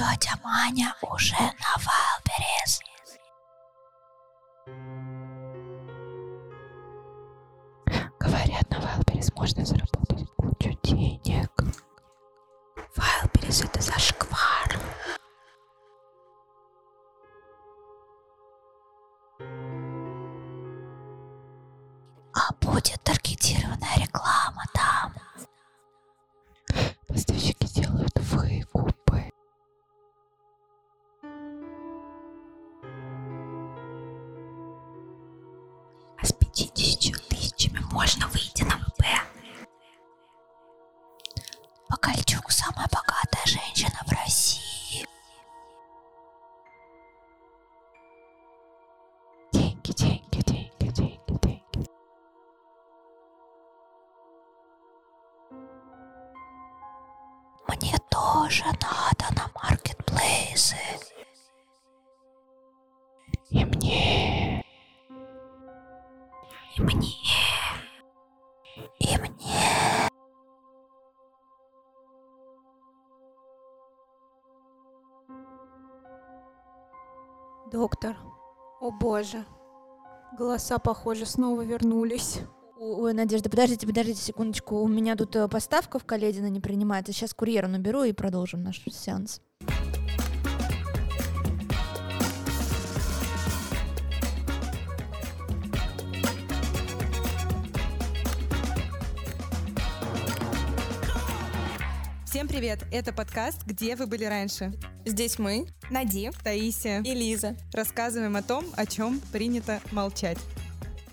Тетя Маня уже на Вайлберрис. Говорят, на Вайлберрис можно заработать тоже надо на маркетплейсы. И мне И мне. И мне. Доктор, о боже, голоса, похоже, снова вернулись. Ой, Надежда, подождите, подождите секундочку. У меня тут э, поставка в Каледино не принимается. Сейчас курьера наберу и продолжим наш сеанс. Всем привет! Это подкаст «Где вы были раньше?». Здесь мы, Нади Таисия, и Лиза. рассказываем о том, о чем принято молчать.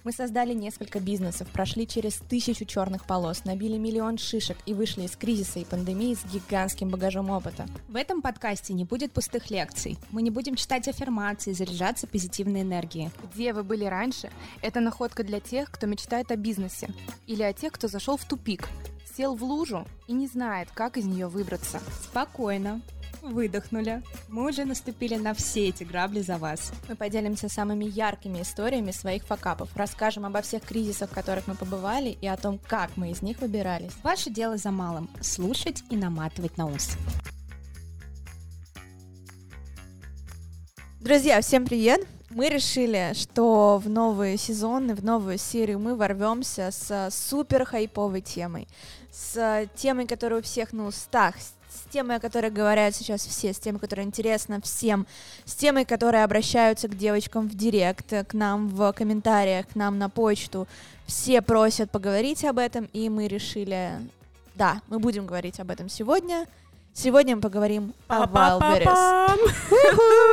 Мы создали несколько бизнесов, прошли через тысячу черных полос, набили миллион шишек и вышли из кризиса и пандемии с гигантским багажом опыта. В этом подкасте не будет пустых лекций. Мы не будем читать аффирмации, заряжаться позитивной энергией. Где вы были раньше? Это находка для тех, кто мечтает о бизнесе. Или о тех, кто зашел в тупик, сел в лужу и не знает, как из нее выбраться. Спокойно. Выдохнули. Мы уже наступили на все эти грабли за вас. Мы поделимся самыми яркими историями своих факапов, расскажем обо всех кризисах, в которых мы побывали, и о том, как мы из них выбирались. Ваше дело за малым – слушать и наматывать на ус. Друзья, всем привет! Мы решили, что в новый сезон и в новую серию мы ворвемся с супер хайповой темой, с темой, которая у всех на устах, с темой, о которой говорят сейчас все, с темой, которая интересна всем, с темой, которые обращаются к девочкам в директ, к нам в комментариях, к нам на почту. Все просят поговорить об этом, и мы решили, да, мы будем говорить об этом сегодня. Сегодня мы поговорим о Wildberries.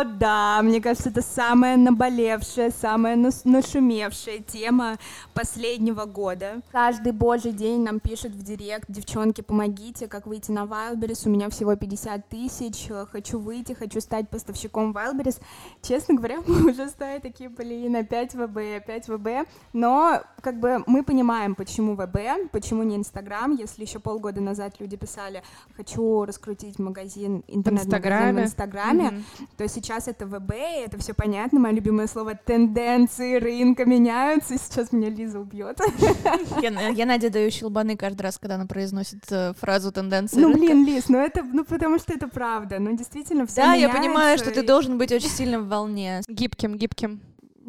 О, да, мне кажется, это самая наболевшая, самая нашумевшая тема последнего года. Каждый божий день нам пишут в директ, девчонки, помогите, как выйти на Wildberries, у меня всего 50 тысяч, хочу выйти, хочу стать поставщиком Wildberries. Честно говоря, мы уже стали такие, блин, опять ВБ, опять ВБ, но как бы мы понимаем, почему ВБ, почему не Инстаграм, если еще полгода назад люди писали, хочу раскрутить магазин, интернет-магазин в Инстаграме. Инстаграме, то сейчас это ВБ, и это все понятно, мое любимое слово тенденции рынка меняются, сейчас меня Лиза убьет. Я, я Наде даю щелбаны каждый раз, когда она произносит э, фразу тенденции. Ну рынка». блин, Лиз, ну это, ну потому что это правда, ну действительно все Да, я понимаю, что ты и- должен быть очень сильно в волне. Гибким, гибким.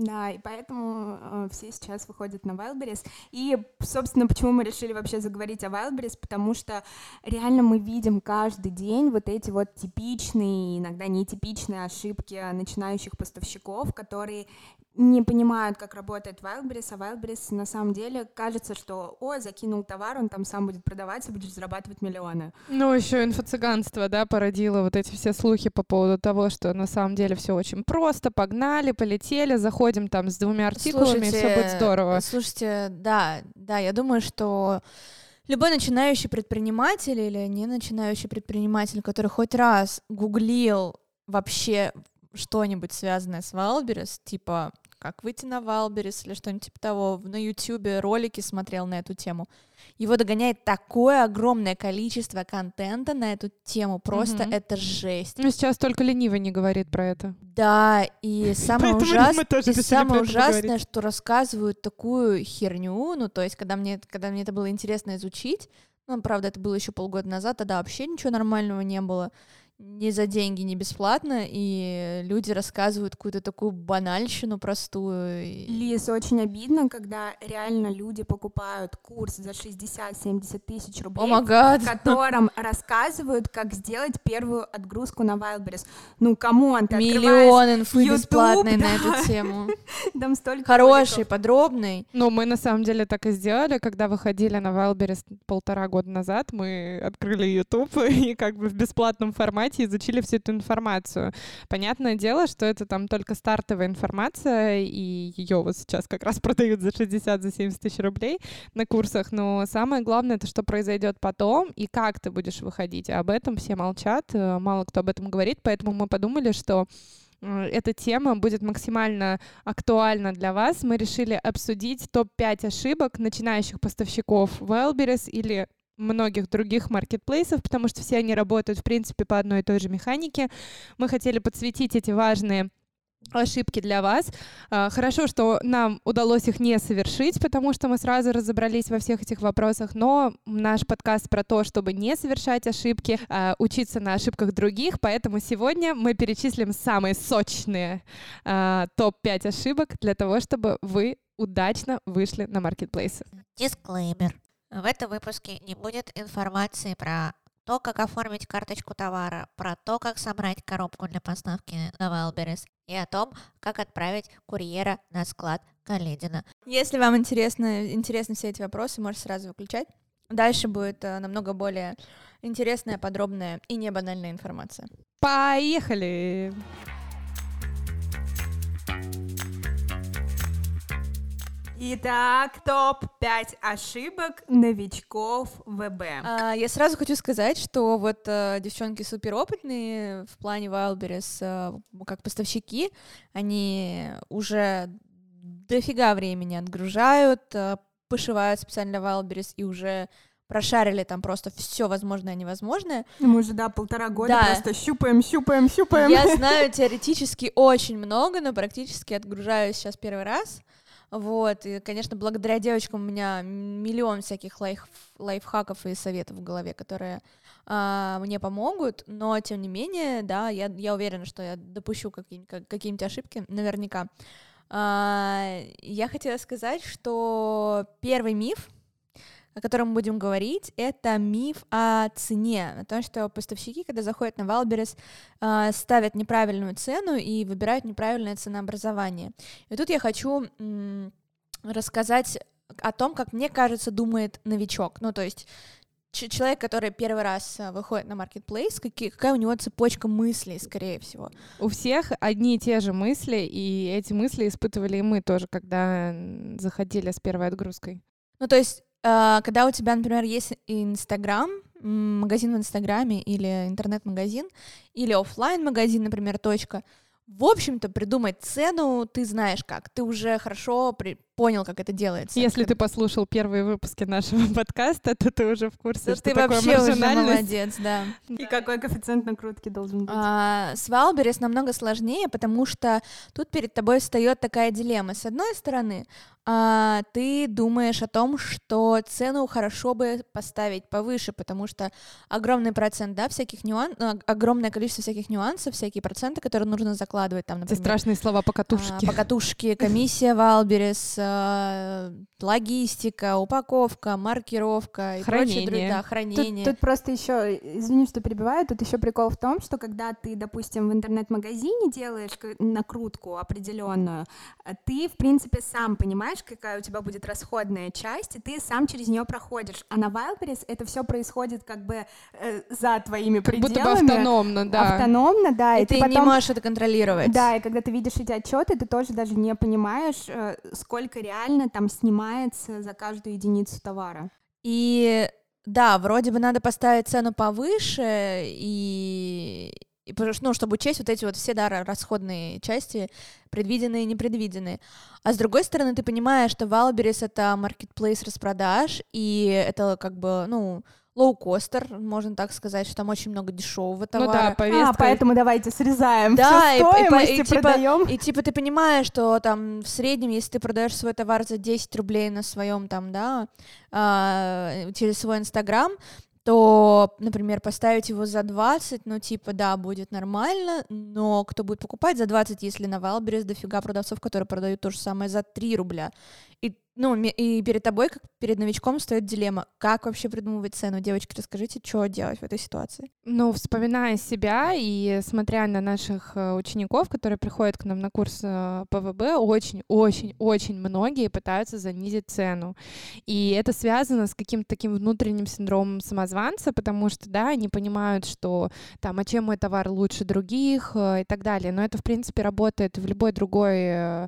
Да, и поэтому э, все сейчас выходят на Wildberries. И, собственно, почему мы решили вообще заговорить о Wildberries, потому что реально мы видим каждый день вот эти вот типичные, иногда нетипичные ошибки начинающих поставщиков, которые не понимают, как работает Wildberries, а Wildberries на самом деле кажется, что, о, закинул товар, он там сам будет продаваться, будешь зарабатывать миллионы. Ну, еще инфо-цыганство, да, породило вот эти все слухи по поводу того, что на самом деле все очень просто, погнали, полетели, заходим там с двумя артикулами, и все будет здорово. Слушайте, да, да, я думаю, что любой начинающий предприниматель или не начинающий предприниматель, который хоть раз гуглил вообще что-нибудь связанное с Wildberries, типа как выйти на Wildberries или что-нибудь типа того, на YouTube ролики смотрел на эту тему, его догоняет такое огромное количество контента на эту тему, просто Мгм. это жесть. Ну, сейчас только ленивый не говорит про это. Да, и самое, ужас- и самое ужасное, поговорить. что рассказывают такую херню, ну, то есть, когда мне, когда мне это было интересно изучить, Ну, правда, это было еще полгода назад, тогда вообще ничего нормального не было ни за деньги, ни бесплатно, и люди рассказывают какую-то такую банальщину простую. Лиз, очень обидно, когда реально люди покупают курс за 60-70 тысяч рублей, oh в котором рассказывают, как сделать первую отгрузку на Wildberries. Ну, come on, ты Миллион инфы YouTube, бесплатной да. на эту тему. Там столько Хороший, подробный. Ну, мы на самом деле так и сделали, когда выходили на Wildberries полтора года назад, мы открыли YouTube и как бы в бесплатном формате и изучили всю эту информацию. Понятное дело, что это там только стартовая информация, и ее вот сейчас как раз продают за 60 за 70 тысяч рублей на курсах, но самое главное это что произойдет потом и как ты будешь выходить. об этом все молчат, э, мало кто об этом говорит, поэтому мы подумали, что э, эта тема будет максимально актуальна для вас. Мы решили обсудить топ-5 ошибок начинающих поставщиков Wildberries или многих других маркетплейсов, потому что все они работают, в принципе, по одной и той же механике. Мы хотели подсветить эти важные ошибки для вас. А, хорошо, что нам удалось их не совершить, потому что мы сразу разобрались во всех этих вопросах, но наш подкаст про то, чтобы не совершать ошибки, а, учиться на ошибках других, поэтому сегодня мы перечислим самые сочные а, топ-5 ошибок для того, чтобы вы удачно вышли на маркетплейсы. Дисклеймер. В этом выпуске не будет информации про то, как оформить карточку товара, про то, как собрать коробку для поставки на Wildberries и о том, как отправить курьера на склад Каледина. Если вам интересны, интересны все эти вопросы, можете сразу выключать. Дальше будет э, намного более интересная, подробная и не банальная информация. Поехали! Итак, топ-5 ошибок новичков ВБ. А, я сразу хочу сказать, что вот а, девчонки суперопытные в плане Wildberries а, как поставщики, они уже дофига времени отгружают, а, пошивают специально Wildberries и уже прошарили там просто все возможное и невозможное. Мы уже, да, полтора года да. просто щупаем, щупаем, щупаем. Я знаю теоретически очень много, но практически отгружаю сейчас первый раз. Вот, и, конечно, благодаря девочкам у меня миллион всяких лайф, лайфхаков и советов в голове, которые а, мне помогут, но, тем не менее, да, я, я уверена, что я допущу какие-нибудь, какие ошибки, наверняка. А, я хотела сказать, что первый миф — о котором мы будем говорить, это миф о цене, о том, что поставщики, когда заходят на Wildberries, ставят неправильную цену и выбирают неправильное ценообразование. И тут я хочу рассказать о том, как мне кажется, думает новичок. Ну, то есть человек, который первый раз а, выходит на маркетплейс, какие, какая у него цепочка мыслей, скорее всего? У всех одни и те же мысли, и эти мысли испытывали и мы тоже, когда заходили с первой отгрузкой. Ну, то есть а, когда у тебя, например, есть Инстаграм, магазин в Инстаграме или интернет-магазин, или офлайн магазин например, точка, в общем-то, придумать цену ты знаешь как. Ты уже хорошо при понял, как это делается. Если ты послушал первые выпуски нашего подкаста, то ты уже в курсе, то что ты такое вообще уже молодец, да. И какой коэффициент накрутки должен быть? А, с Wildberries намного сложнее, потому что тут перед тобой встает такая дилемма. С одной стороны, а, ты думаешь о том, что цену хорошо бы поставить повыше, потому что огромный процент, да, всяких нюансов, ну, огромное количество всяких нюансов, всякие проценты, которые нужно закладывать там, например. Эти страшные слова покатушки. А, покатушки, комиссия Wildberries, логистика, упаковка, маркировка и хранение. прочее, да, хранение. Тут, тут просто еще, извини, что перебиваю, тут еще прикол в том, что когда ты, допустим, в интернет-магазине делаешь накрутку определенную, э, ты, в принципе, сам понимаешь, какая у тебя будет расходная часть, и ты сам через нее проходишь. А на Wildberries это все происходит как бы э, за твоими пределами. Будто бы автономно, да. Автономно, да. И, и ты, ты потом... не можешь это контролировать. Да, и когда ты видишь эти отчеты, ты тоже даже не понимаешь, э, сколько реально там снимается за каждую единицу товара. И да, вроде бы надо поставить цену повыше, и, и, ну, чтобы учесть вот эти вот все, да, ра- расходные части, предвиденные и непредвиденные. А с другой стороны, ты понимаешь, что Валберис — это маркетплейс распродаж, и это как бы, ну, лоукостер, можно так сказать, что там очень много дешевого Ну товара. да, повестка. А, поэтому давайте срезаем Да, всю и- и стоимость и и, типа- продаем. И типа ты понимаешь, что там в среднем, если ты продаешь свой товар за 10 рублей на своем там, да, а, через свой Инстаграм, то, например, поставить его за 20, ну, типа, да, будет нормально, но кто будет покупать за 20, если на Wildberries дофига продавцов, которые продают то же самое за 3 рубля? И, ну, и перед тобой, как перед новичком, стоит дилемма, как вообще придумывать цену? Девочки, расскажите, что делать в этой ситуации? Ну, вспоминая себя и смотря на наших э, учеников, которые приходят к нам на курс э, ПВБ, очень-очень-очень многие пытаются занизить цену. И это связано с каким-то таким внутренним синдромом самозванца, потому что, да, они понимают, что там, а чем мой товар лучше других э, и так далее. Но это, в принципе, работает в любой другой э,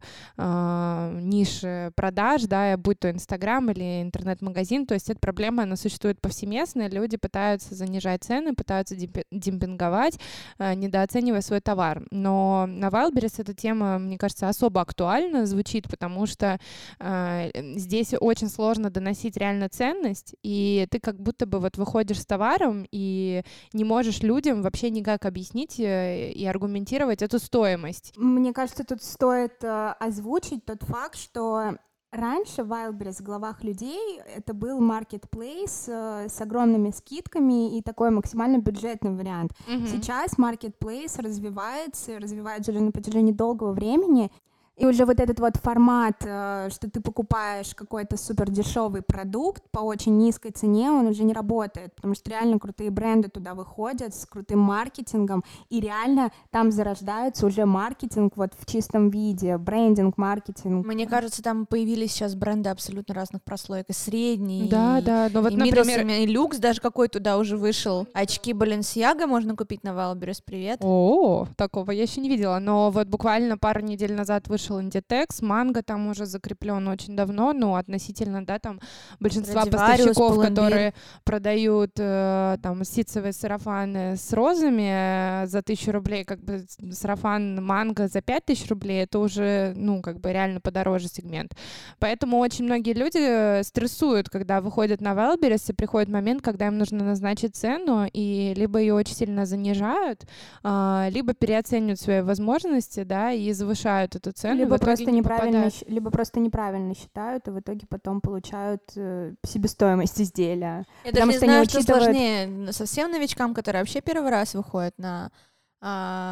нише продаж, да, будь то Инстаграм или интернет-магазин. То есть эта проблема, она существует повсеместно. Люди пытаются занижать цены, пытаются демпи- демпинговать, э, недооценивая свой товар. Но на Wildberries эта тема, мне кажется, особо актуальна звучит, потому что э, здесь очень сложно доносить реально ценность, и ты как будто бы вот выходишь с товаром и не можешь людям вообще никак объяснить э, и аргументировать эту стоимость. Мне кажется, тут стоит э, озвучить тот факт, что раньше в Wildberries в головах людей это был marketplace э, с огромными скидками и такой максимально бюджетный вариант. Сейчас marketplace развивается, развивается уже на протяжении долгого времени, и уже вот этот вот формат, э, что ты покупаешь какой-то супер дешевый продукт по очень низкой цене, он уже не работает, потому что реально крутые бренды туда выходят с крутым маркетингом, и реально там зарождается уже маркетинг вот в чистом виде, брендинг, маркетинг. Мне кажется, там появились сейчас бренды абсолютно разных прослоек, и средний, Да, и, да, но вот, и например... middle, и люкс даже какой туда уже вышел. Очки Balenciaga можно купить на Wildberries, привет. О, такого я еще не видела. Но вот буквально пару недель назад вышел Inditex, манго там уже закреплен очень давно, ну, относительно, да, там большинства поставщиков, Pull&Bear. которые продают э, там ситцевые сарафаны с розами э, за тысячу рублей, как бы сарафан манго за пять тысяч рублей, это уже, ну, как бы реально подороже сегмент. Поэтому очень многие люди э, стрессуют, когда выходят на Wildberries, и приходит момент, когда им нужно назначить цену, и либо ее очень сильно занижают, а, либо переоценивают свои возможности, да, и завышают эту цену. И либо просто не неправильно, щ- либо просто неправильно считают, и в итоге потом получают э, себестоимость изделия. Я Потому даже что не не знаю, что учитывают- сложнее, совсем новичкам, которые вообще первый раз выходят на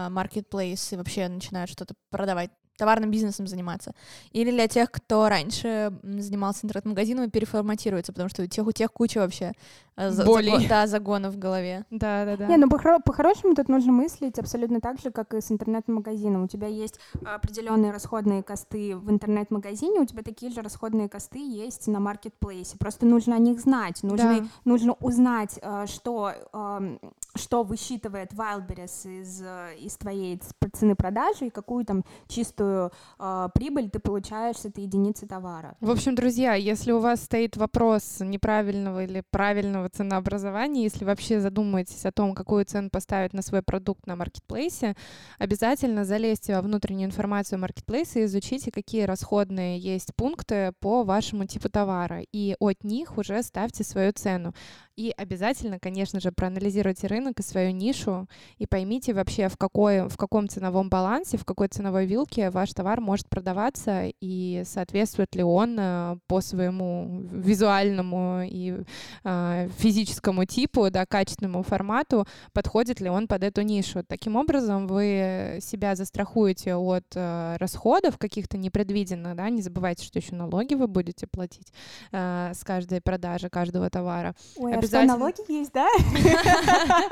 marketplace и вообще начинают что-то продавать, товарным бизнесом заниматься. Или для тех, кто раньше занимался интернет-магазином и переформатируется, потому что у тех, у тех куча вообще за- Болей. заго- да, загонов в голове. Да, да, да. Не, ну по-хоро- по-хорошему тут нужно мыслить абсолютно так же, как и с интернет-магазином. У тебя есть определенные расходные косты в интернет-магазине, у тебя такие же расходные косты есть на маркетплейсе. Просто нужно о них знать, нужно, Да. нужно узнать, э, что, эм, что высчитывает Wildberries из, э, из твоей цены продажи и какую там чистую э, прибыль ты получаешь с этой единицы товара. В общем, друзья, если у вас стоит вопрос неправильного или правильного ценообразования, если вообще задумаетесь о том, какую цену поставить на свой продукт на маркетплейсе, обязательно залезьте во внутреннюю информацию маркетплейса и изучите, какие расходные есть пункты по вашему типу товара, и от них уже ставьте свою цену. И обязательно, конечно же, проанализируйте рынок и свою нишу, и поймите вообще, в, какой, в каком ценовом балансе, в какой ценовой вилке ваш товар может продаваться, и соответствует ли он э, по своему визуальному и э, физическому типу, да, качественному формату, подходит ли он под эту нишу. Таким образом, вы себя застрахуете от э, расходов каких-то непредвиденных, да, не забывайте, что еще налоги вы будете платить э, с каждой продажи каждого товара. Ой, а что, Обязательно. налоги есть, да?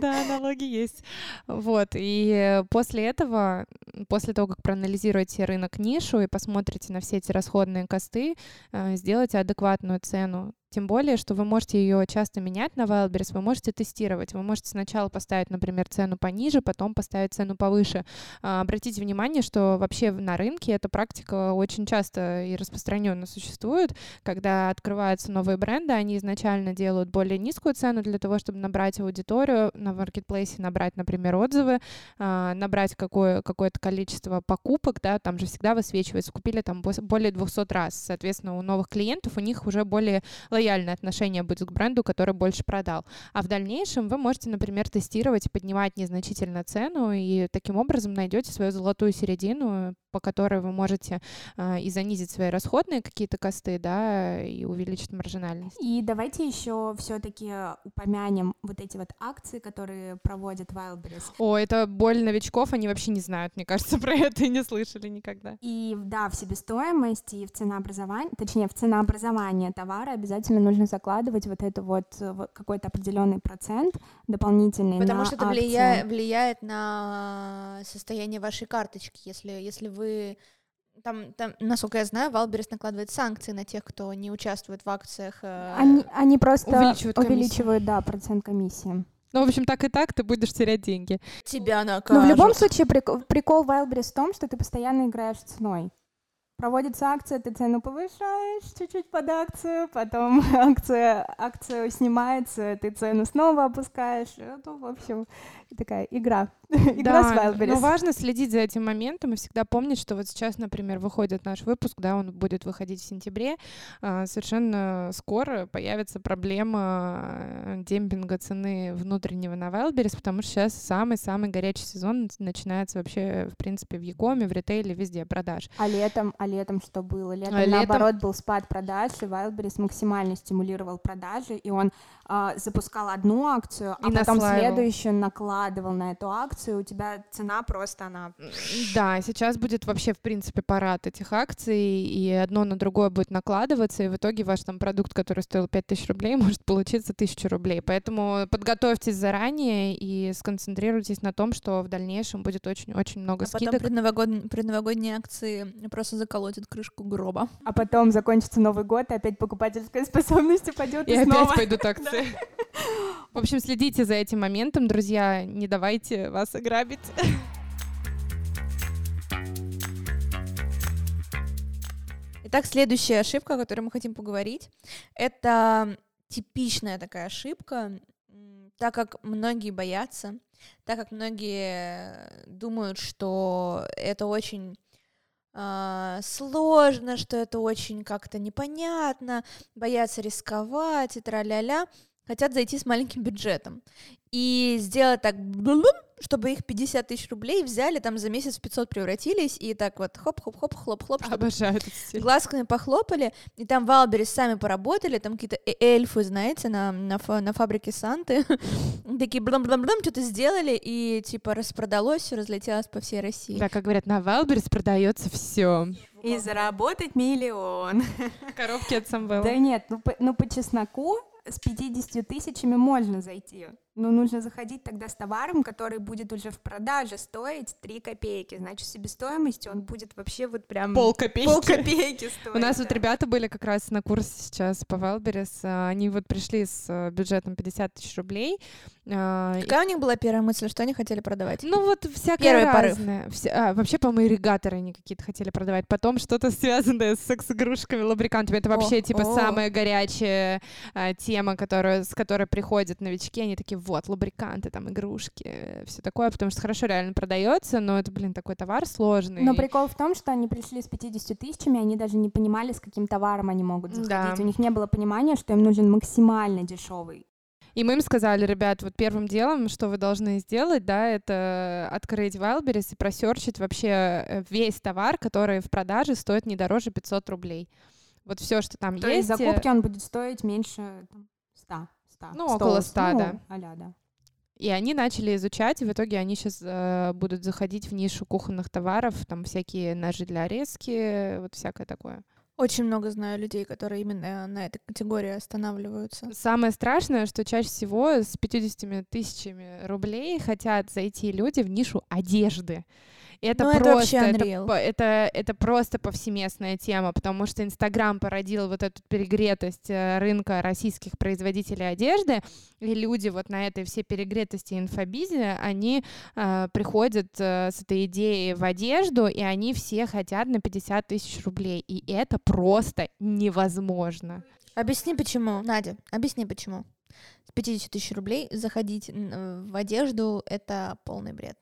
Да, налоги есть. Вот, и после этого, после того, как проанализируете рынок нишу и посмотрите на все эти расходные косты, э, сделайте адекватную цену. Тем более, что вы можете ее часто менять на Wildberries, вы можете тестировать. Вы можете сначала поставить, например, цену пониже, потом поставить цену повыше. А, Обратите внимание, что вообще на рынке эта практика очень часто и распространенно существует, когда открываются новые бренды, они изначально делают более низкую цену для того, чтобы набрать аудиторию на маркетплейсе, набрать, например, отзывы, а, набрать какое, какое-то количество покупок, да, там же всегда высвечивается, купили там более 200 раз. Соответственно, у новых клиентов у них уже более лояльное отношение будет к бренду, который больше продал. А в дальнейшем вы можете, например, тестировать поднимать незначительно цену, и таким образом найдете свою золотую середину, по которой вы можете а, и занизить свои расходные какие-то косты, да, и увеличить маржинальность. И давайте еще все-таки упомянем вот эти вот акции, которые проводит Wildberries. О, это боль новичков, они вообще не знают, мне кажется, про это и не слышали никогда. И да, в себестоимость и в ценообразование, точнее, в ценообразование товара обязательно нужно закладывать вот это вот э, вот какой-то определенный процент дополнительный Потому на что это акции. влияет, влияет на состояние вашей карточки. Если, если вы... Там, там, насколько я знаю, Wildberries накладывает санкции на тех, кто не участвует в акциях. э, Они, они просто увеличивают комиссию. увеличивают, да, процент комиссии. Ну, в общем, так и так ты будешь терять деньги. Тебя Но накажут. в любом случае прик- прикол Wildberries в том, что ты постоянно играешь ценой. Проводится акция, ты цену повышаешь чуть-чуть под акцию, потом акция, акция снимается, ты цену снова опускаешь. Ну, в общем, такая игра. игра с Wildberries. но важно следить за этим моментом и всегда помнить, что вот сейчас, например, выходит наш выпуск, да, он будет выходить в сентябре, а, совершенно скоро появится проблема э, демпинга цены внутреннего на Wildberries, потому что сейчас самый-самый горячий сезон нач- начинается вообще, в принципе, в Якоме, в ритейле, везде продаж. А летом, а летом что было? Летом, А летом- наоборот, был спад продаж, и Wildberries максимально стимулировал продажи, и он а, запускал одну акцию, а И потом наслаивал. следующую накладывал на эту акцию, у тебя цена просто, она... Да, сейчас будет вообще, в принципе, парад этих акций, и одно на другое будет накладываться, и в итоге ваш там продукт, который стоил 5000 рублей, может получиться 1000 рублей. Поэтому подготовьтесь заранее и сконцентрируйтесь на том, что в дальнейшем будет очень-очень много А потом скидок. предновогодние, предновогодние акции просто заколотят крышку гроба. А потом закончится Новый год, и опять покупательская способность упадет И и, опять снова. пойдут акции. В общем, следите за этим моментом, друзья, не давайте вас ограбить. Итак, следующая ошибка, о которой мы хотим поговорить, это типичная такая ошибка, так как многие боятся, так как многие думают, что это очень а, сложно, что это очень как-то непонятно, боятся рисковать и тра-ля-ля, хотят зайти с маленьким бюджетом и сделать так, чтобы их 50 тысяч рублей взяли, там за месяц в 500 превратились, и так вот хоп-хоп-хоп, хлоп-хлоп, Обожаю этот стиль. глазками похлопали, и там Wildberries сами поработали, там какие-то э- эльфы, знаете, на, на, на фабрике Санты, такие блам-блам-блам, что-то сделали, и типа распродалось, все разлетелось по всей России. Да, как говорят, на Wildberries продается все. И заработать миллион. Коробки от Самвела. Да нет, ну по, ну по чесноку с 50 тысячами можно зайти. Но нужно заходить тогда с товаром, который будет уже в продаже стоить 3 копейки. Значит, себестоимость он будет вообще вот прям... Пол копейки. полкопейки стоить. У нас вот да. ребята были как раз на курсе сейчас по а, Они вот пришли с э, бюджетом 50 тысяч рублей. а, и- Какая у них была первая мысль, что они хотели продавать? Ну вот всякое Первый порыв. разное. Вся- а, вообще, по-моему, ирригаторы они какие-то хотели продавать. Потом что-то связанное с секс-игрушками, лабрикантами. Это вообще, О, типа, о. самая горячая а, тема, которая, с которой приходят новички. Они такие, вот, лабриканты, там, игрушки, все такое. Потому что хорошо реально продается, но это, блин, такой товар сложный. Но прикол в том, что они пришли с 50 тысячами, они даже не понимали, с каким товаром они могут заходить. Да. У них не было понимания, что им нужен максимально дешевый. И мы им сказали, ребят, вот первым делом, что вы должны сделать, да, это открыть Wildberries и просерчить вообще э, весь товар, который в продаже стоит не дороже 500 рублей. Вот все, что там То есть. есть э, закупки он будет стоить меньше там, 100. 100 Ну, около 100, ну, да. а-ля, да. И они начали изучать, и в итоге они сейчас будут заходить в нишу кухонных товаров, там всякие ножи для резки, вот всякое такое. Очень много знаю людей, которые именно на этой категории останавливаются. Самое страшное, что чаще всего с 50 тысячами рублей хотят зайти люди в нишу одежды. Это Ну, это просто, это, по- это, это просто повсеместная тема, потому что Инстаграм породил вот эту перегретость э, рынка российских производителей одежды, и люди вот на этой всей перегретости инфобизе, они э, приходят э, с этой идеей в одежду, и они все хотят на 50 тысяч рублей, и это просто невозможно. Объясни почему, Надя, объясни почему. С 50 тысяч рублей заходить э, в одежду — это полный бред.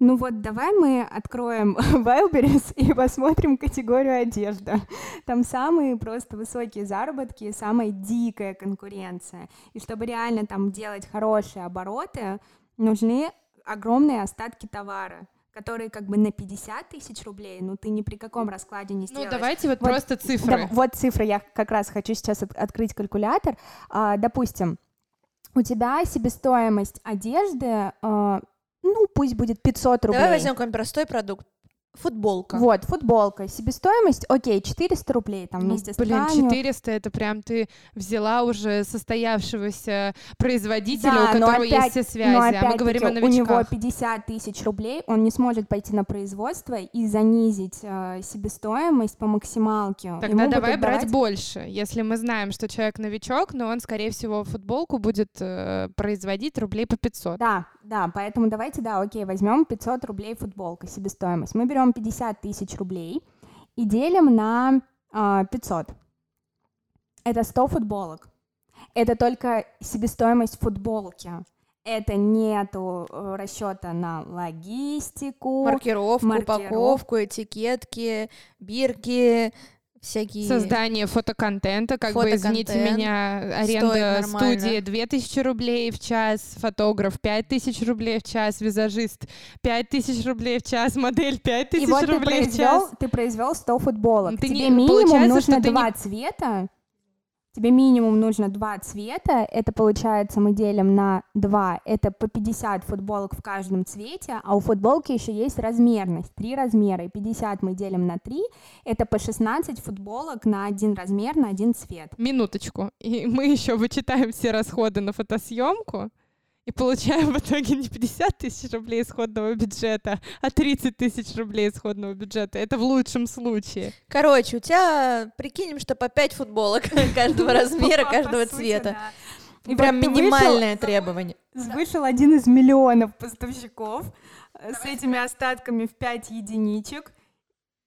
Ну вот, давай мы откроем Wildberries и посмотрим категорию одежда. Там самые просто высокие заработки, самая дикая конкуренция. И чтобы реально там делать хорошие обороты, нужны огромные остатки товара которые как бы на 50 тысяч рублей, ну ты ни при каком раскладе не Ну, сделаешь. давайте вот, Вот, просто Да, цифры. вот цифры, я как раз хочу сейчас от- открыть калькулятор. А, допустим, у тебя себестоимость одежды, а, ну пусть будет 500 рублей. Давай возьмем какой-нибудь простой продукт. Футболка. Вот, футболка, себестоимость, окей, 400 рублей там Ну, вместе с блин, тканью. 400 это прям ты взяла уже состоявшегося производителя, Да, у которого есть опять- все Но связи, а мы говорим о у него новичках. 50 тысяч рублей, он не сможет пойти на производство и занизить э, себестоимость по максималке. Тогда Ему давай брать давать- больше. Если мы знаем, что человек новичок, но он, скорее всего, футболку будет э, производить рублей по 500. Да, да, поэтому давайте, да, окей, возьмем 500 рублей футболка, себестоимость. Мы берем 50 тысяч рублей и делим на а, 500. Это 100 футболок. Это только себестоимость футболки. Это нету э, расчета на логистику. Маркировку, маркировку. упаковку, этикетки, бирки, всякие... Создание фотоконтента, как бы, извините Фотоконтент меня, аренда студии 2000 рублей в час, фотограф 5000 рублей в час, визажист 5000 рублей в час, модель 5000 И вот ты рублей в произвел, час. ты произвел 100 футболок. Ты Тебе не- минимум получается, нужно что ты не- два цвета. Тебе минимум нужно два цвета. Это получается мы делим на 2. Это по 50 футболок в каждом цвете. А у футболки еще есть размерность. Три размера. И 50 мы делим на 3. Это по 16 футболок на один размер, на один цвет. Минуточку. И мы еще вычитаем все расходы на фотосъемку и получаем в итоге не 50 тысяч рублей исходного бюджета, а 30 тысяч рублей исходного бюджета. Это в лучшем случае. Короче, у тебя, прикинем, что по 5 футболок каждого размера, каждого цвета. И Прям минимальное требование. Вышел один из миллионов поставщиков э, с этими остатками в 5 единичек.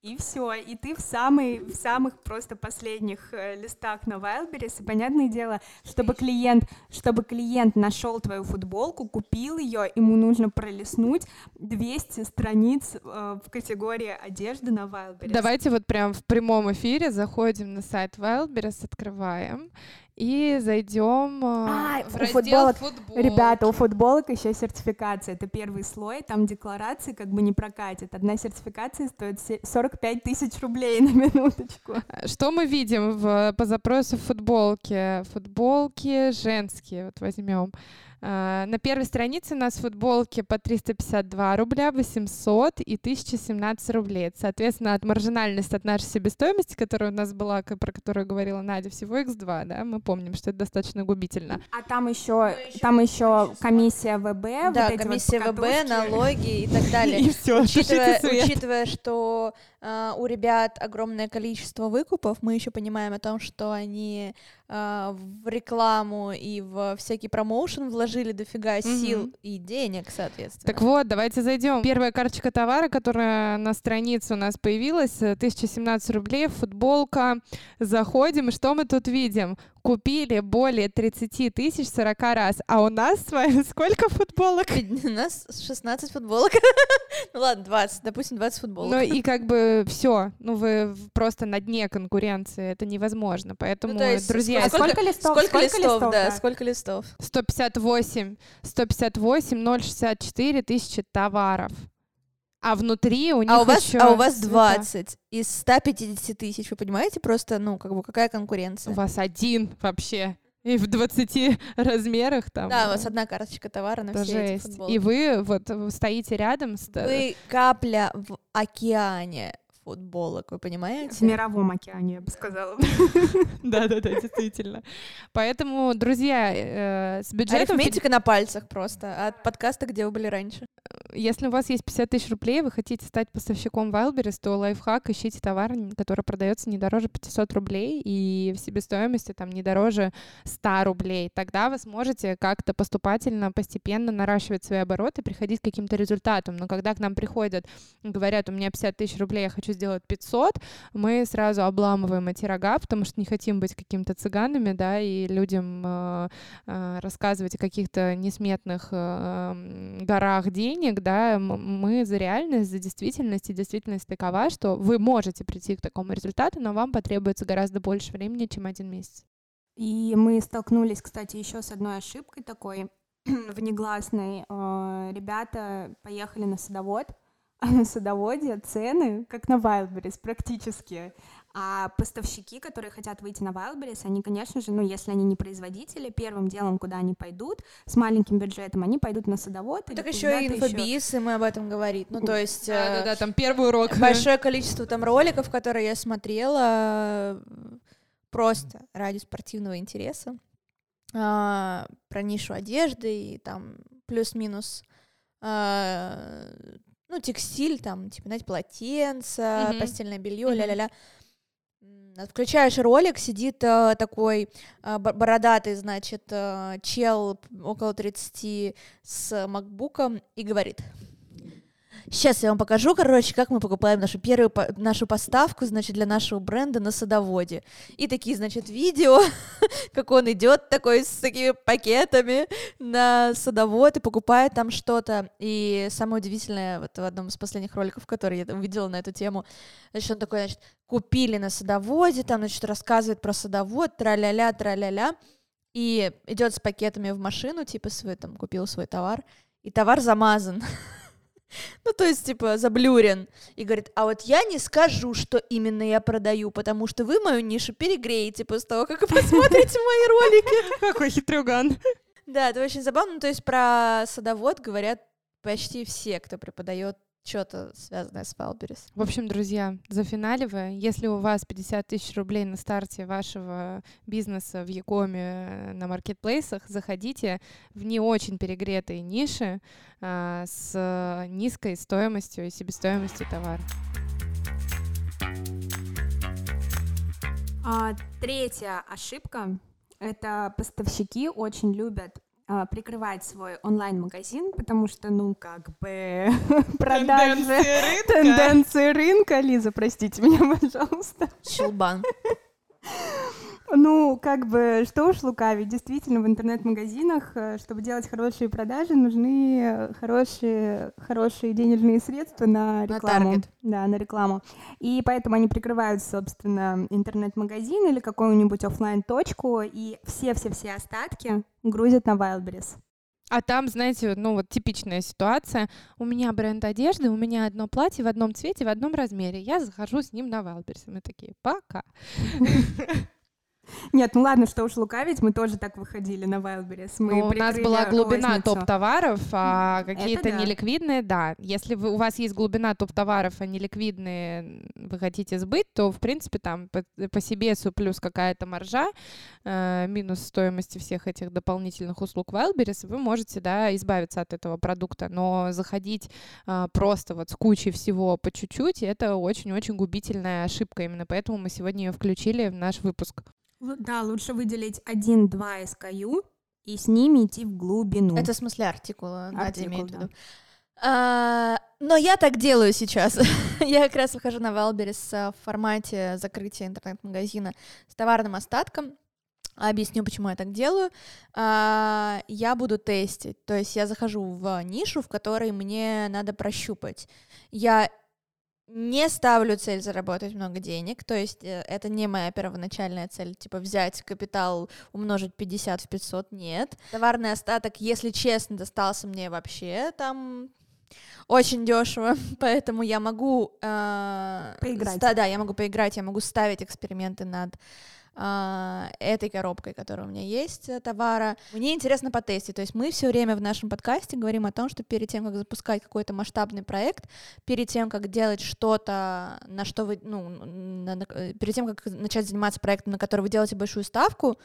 И все, и ты в, самый, в самых просто последних э, листах на Wildberries. И понятное дело, чтобы клиент, чтобы клиент нашел твою футболку, купил ее, ему нужно пролистнуть 200 страниц э, в категории одежды на Wildberries. Давайте вот прям в прямом эфире заходим на сайт Wildberries, открываем и зайдем А, в у раздел футболок- «Футбол». Ребята, у футболок еще сертификация. Это первый слой, там декларации как бы не прокатит. Одна сертификация стоит се- 45 тысяч рублей на минуточку. Что мы видим в, по запросу футболки? Футболки женские, вот возьмем. А, На первой странице у нас футболки по 352 рубля, 800 и 1017 рублей. Это, соответственно, от маржинальности от нашей себестоимости, которая у нас была, про которую говорила Надя, всего x2, да, мы помним, что это достаточно губительно. А там еще, там еще комиссия ВБ, Да, вот эти вот комиссия ВБ, налоги и так далее. И все, Учитывая, учитывая, что а, у ребят огромное количество выкупов, мы еще понимаем о том, что они а, в рекламу и в всякий промоушен вложили дофига сил Мгм. и денег, соответственно. Так вот, давайте зайдем. Первая карточка товара, которая на странице у нас появилась, э, 1017 рублей, футболка. Заходим, что мы тут видим? Купили более 30 тысяч 40 раз. А у нас с вами сколько футболок? У нас 16 футболок. ну ладно, 20, допустим, 20 футболок. Ну и как бы все, ну вы просто на дне конкуренции, это невозможно. Поэтому, Ну, есть друзья, А сколько листов? Сколько, Сколько листов, листов, да, да? сколько листов? 158, 158, 064 тысячи товаров. А внутри у них А у вас, еще а у вас цвета. 20 из 150 тысяч, вы понимаете просто, ну, как бы, какая конкуренция? У вас один вообще. И в 20 размерах там. Да, у вас одна карточка товара на все эти жесть. футболки. И вы вот вы стоите рядом с... Вы капля в океане футболок, вы понимаете? В мировом океане, я бы сказала. Да-да-да, действительно. Поэтому, друзья, э, с бюджетом... Арифметика на пальцах просто от подкаста, где вы были раньше. если у вас есть 50 тысяч рублей, вы хотите стать поставщиком Wildberries, то лайфхак, ищите товар, который продается не дороже 500 рублей и в себестоимости там не дороже 100 рублей. Тогда вы сможете как-то поступательно, постепенно наращивать свои обороты, приходить к каким-то результатам. Но когда к нам приходят, и говорят, у меня 50 тысяч рублей, я хочу сделать 500, мы сразу обламываем эти рога, потому что не хотим быть какими-то цыганами, да, и людям э, э, рассказывать о каких-то несметных э, горах денег, да, мы за реальность, за действительность, и действительность такова, что вы можете прийти к такому результату, но вам потребуется гораздо больше времени, чем один месяц. И мы столкнулись, кстати, еще с одной ошибкой такой внегласной. Ребята поехали на садовод, на садоводе цены, как на Wildberries, практически. А поставщики, которые хотят выйти на Wildberries, они, конечно же, ну, если они не производители, первым делом, куда они пойдут, с маленьким бюджетом, они пойдут на садовод. Так еще и инфобиз, и мы об этом говорит. Ну, то есть... э, Да-да-да, там первый урок. Большое количество там роликов, которые я смотрела э, просто ради спортивного интереса а, про нишу одежды и там плюс-минус а, ну текстиль там типа знаете полотенца Мгм. постельное белье Мгм. ля-ля-ля Включаешь ролик, сидит э, такой э, бо- бородатый, значит, э, чел около 30 с макбуком и говорит, Сейчас я вам покажу, короче, как мы покупаем нашу первую нашу поставку, значит, для нашего бренда на садоводе. И такие, значит, видео, как он идет такой с такими пакетами на садовод и покупает там что-то. И самое удивительное, вот в одном из последних роликов, который я увидела на эту тему, значит, он такой, значит, купили на садоводе, там, значит, рассказывает про садовод, тра-ля-ля, тра-ля-ля, и идет с пакетами в машину, типа, свой, там, купил свой товар, и товар замазан. Ну, то есть, типа, заблюрен. И говорит, а вот я не скажу, что именно я продаю, потому что вы мою нишу перегреете после того, как вы посмотрите мои ролики. Какой хитрюган. Да, это очень забавно. Ну, То есть про садовод говорят почти все, кто преподает что-то связанное с Wildberries. В общем, друзья, зафиналивая, если у вас 50 тысяч рублей на старте вашего бизнеса в Якоме э, на маркетплейсах, заходите в не очень перегретые ниши а, с низкой стоимостью и себестоимостью товара. А, третья ошибка — это поставщики очень любят прикрывать свой онлайн-магазин, потому что, ну, как бы продажи... Тенденции рынка. Лиза, простите меня, пожалуйста. Щелбан. Ну, как бы, что уж лукавить, действительно, в интернет-магазинах, э, чтобы делать хорошие продажи, нужны хорошие, хорошие денежные средства на На рекламу. таргет. да, на рекламу. И поэтому они прикрывают, собственно, интернет-магазин или какую-нибудь оффлайн точку и все-все-все остатки грузят на Wildberries. А там, знаете, ну вот типичная ситуация. У меня бренд одежды, у меня одно платье в одном цвете, в одном размере. Я захожу с ним на Wildberries. Мы такие, пока. Нет, ну ладно, что уж лукавить, мы тоже так выходили на Wildberries. Мы Ну, у нас была глубина топ-товаров, а какие-то да. неликвидные, да. Если вы, у вас есть глубина топ-товаров, а неликвидные вы хотите сбыть, то, в принципе, там по, по себесу плюс какая-то маржа, э, минус стоимости всех этих дополнительных услуг Wildberries, вы можете, да, избавиться от этого продукта. Но заходить а, просто вот с кучей всего по чуть-чуть, это очень-очень губительная ошибка. Именно поэтому мы сегодня ее включили в наш выпуск. Да, лучше выделить один-два SKU и с ними идти в глубину. Это в смысле артикула, Надя Артикул, имеет в да. виду. А, но я так делаю сейчас. я как раз выхожу на Wildberries а, в формате закрытия интернет-магазина с товарным остатком. Объясню, почему я так делаю. А, я буду тестить. То есть я захожу в нишу, в которой мне надо прощупать. Я не ставлю цель заработать много денег, то есть э, это не моя первоначальная цель, типа взять капитал, умножить 50 в 500, нет. Товарный остаток, если честно, достался мне вообще там очень дешево, поэтому я могу э, Поиграть. ста- да, я могу поиграть, я могу ставить эксперименты над этой коробкой, которая у меня есть э, товара. Мне интересно потестить. То есть мы все время в нашем подкасте говорим о том, что перед тем, как запускать какой-то масштабный проект, перед тем, как делать что-то, на что вы, ну, на- на- э, перед тем, как начать заниматься проектом, на который вы делаете большую ставку,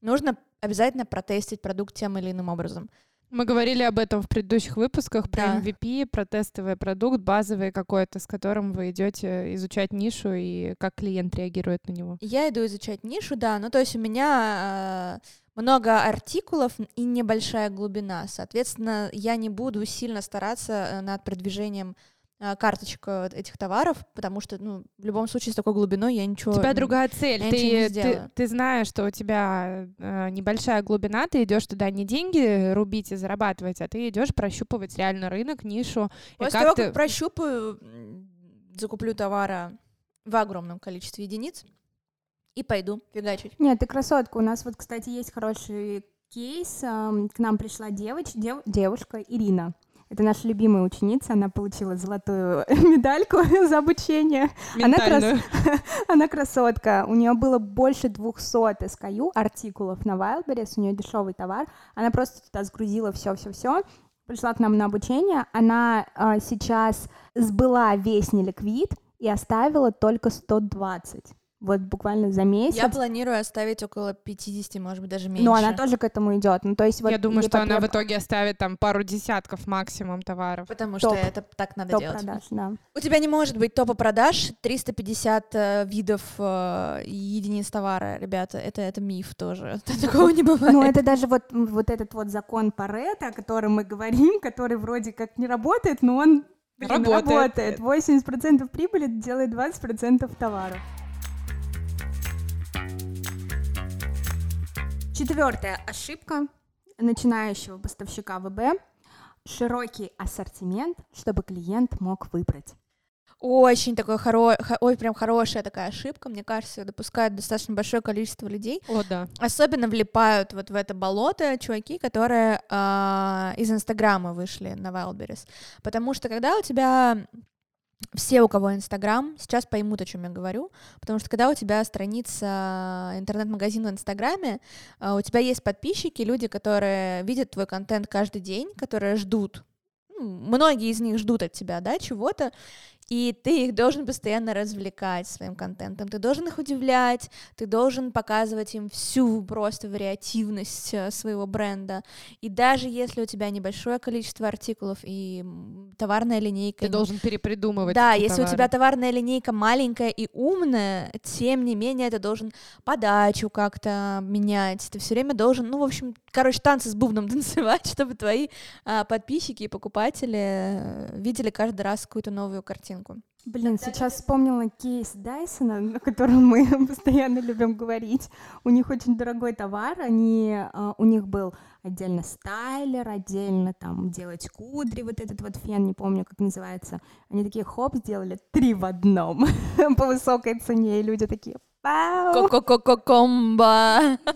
нужно обязательно протестить продукт тем или иным образом. Мы говорили об этом в предыдущих выпусках про Да. MVP, про тестовый продукт, базовый какой-то, с которым вы идете изучать нишу и как клиент реагирует на него. Я иду изучать нишу, да, ну то есть у меня э, много артикулов и небольшая глубина, соответственно, я не буду сильно стараться э, над продвижением карточек э, этих товаров, потому что, ну, в любом случае с такой глубиной я ничего... У тебя другая цель. я ничего не Ты, ты, ты знаешь, что у тебя э, небольшая глубина, ты идешь туда не деньги рубить и зарабатывать, а ты идешь прощупывать реально рынок, нишу. и После как того, ты- как прощупаю, м, закуплю товара в огромном количестве единиц и пойду фигачить. Нет, ты красотка. У нас вот, кстати, есть хороший кейс. Ам, К нам пришла девоч, дев- девушка Ирина. Это наша любимая ученица, она получила золотую медальку за обучение. Она крас-. Она красотка. У нее было больше 200 SKU артикулов на Wildberries, у нее дешевый товар. Она просто туда сгрузила все-все-все. Пришла к нам на обучение. Она а, сейчас сбыла весь неликвид и оставила только 120. Вот буквально за месяц. Я планирую оставить около 50, может быть, даже меньше. Но она тоже к этому идет. Ну, то есть вот Я думаю, что она в потреб- итоге оставит там пару десятков максимум товаров. Потому Топ. что это так надо топ делать. продаж, да. У тебя не может быть топа продаж 350 э, видов э, единиц товара, ребята. Это, это миф тоже. Такого не бывает. Ну, это даже вот, вот этот вот закон Паретта, о котором мы говорим, который вроде как не работает, но он блин, Работает. работает. 80% прибыли делает 20% товара. Четвертая ошибка начинающего поставщика ВБ – широкий ассортимент, чтобы клиент мог выбрать. Очень такой хоро... хо- ой, прям хорошая такая ошибка, мне кажется, допускает достаточно большое количество людей. О, да. Особенно влипают вот в это болото чуваки, которые а, из Инстаграма вышли на Wildberries. Потому что когда у тебя все, у кого Инстаграм, сейчас поймут, о чем я говорю, потому что когда у тебя страница интернет-магазин в Инстаграме, а, у тебя есть подписчики, люди, которые видят твой контент каждый день, которые ждут, ну, многие из них ждут от тебя, да, чего-то, и ты их должен постоянно развлекать своим контентом, ты должен их удивлять, ты должен показывать им всю просто вариативность э, своего бренда. И даже если у тебя небольшое количество артикулов и товарная линейка... Ты должен перепридумывать. Да, если у товары. тебя товарная линейка маленькая и умная, тем не менее ты должен подачу как-то менять. Ты все время должен, ну, в общем, короче, танцы с бубном танцевать, чтобы твои а, подписчики и покупатели э, видели каждый раз какую-то новую картинку. Блин, сейчас вспомнила кейс Дайсона, о котором мы постоянно любим говорить. У них очень дорогой товар, они, а, у них был отдельно стайлер, отдельно там делать кудри, вот этот вот фен, не помню, как называется. Они такие, хоп, сделали три в одном по высокой цене, и люди такие, вау. Ко-ко-ко-комбо.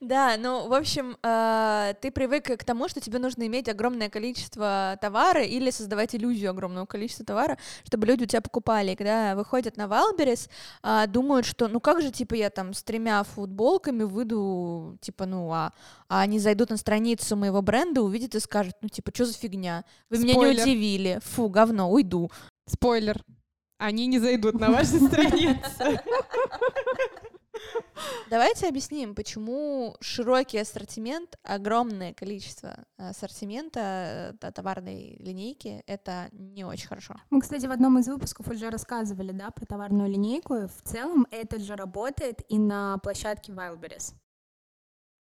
Да, ну, в общем, э, ты привык к тому, что тебе нужно иметь огромное количество товара или создавать иллюзию огромного количества товара, чтобы люди у тебя покупали. И когда выходят на Wildberries, думают, что ну как же, типа, я там с тремя футболками выйду, типа, ну, а, а они зайдут на страницу моего бренда, увидят и скажут, ну, типа, что за фигня? Вы меня не Спойлер. удивили. Фу, говно, уйду. Спойлер. Они не зайдут на ваши страницы. Давайте объясним, почему широкий ассортимент, огромное количество ассортимента э, товарной линейки это не очень хорошо. Мы, кстати, в одном из выпусков уже рассказывали, да, про товарную линейку. В целом это же работает и на площадке Wildberries.